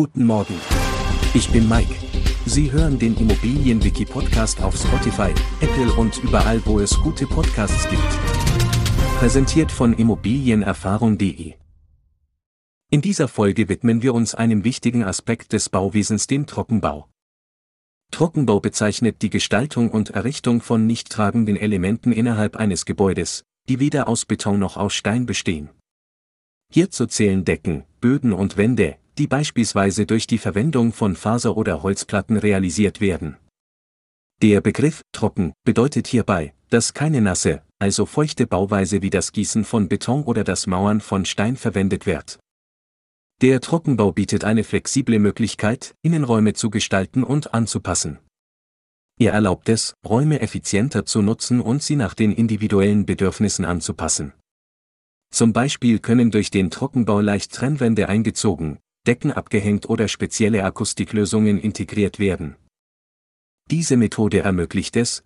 Guten Morgen. Ich bin Mike. Sie hören den Immobilienwiki-Podcast auf Spotify, Apple und überall, wo es gute Podcasts gibt. Präsentiert von Immobilienerfahrung.de. In dieser Folge widmen wir uns einem wichtigen Aspekt des Bauwesens, dem Trockenbau. Trockenbau bezeichnet die Gestaltung und Errichtung von nicht tragenden Elementen innerhalb eines Gebäudes, die weder aus Beton noch aus Stein bestehen. Hierzu zählen Decken, Böden und Wände, die beispielsweise durch die Verwendung von Faser- oder Holzplatten realisiert werden. Der Begriff trocken bedeutet hierbei, dass keine nasse, also feuchte Bauweise wie das Gießen von Beton oder das Mauern von Stein verwendet wird. Der Trockenbau bietet eine flexible Möglichkeit, Innenräume zu gestalten und anzupassen. Er erlaubt es, Räume effizienter zu nutzen und sie nach den individuellen Bedürfnissen anzupassen. Zum Beispiel können durch den Trockenbau leicht Trennwände eingezogen, Decken abgehängt oder spezielle Akustiklösungen integriert werden. Diese Methode ermöglicht es,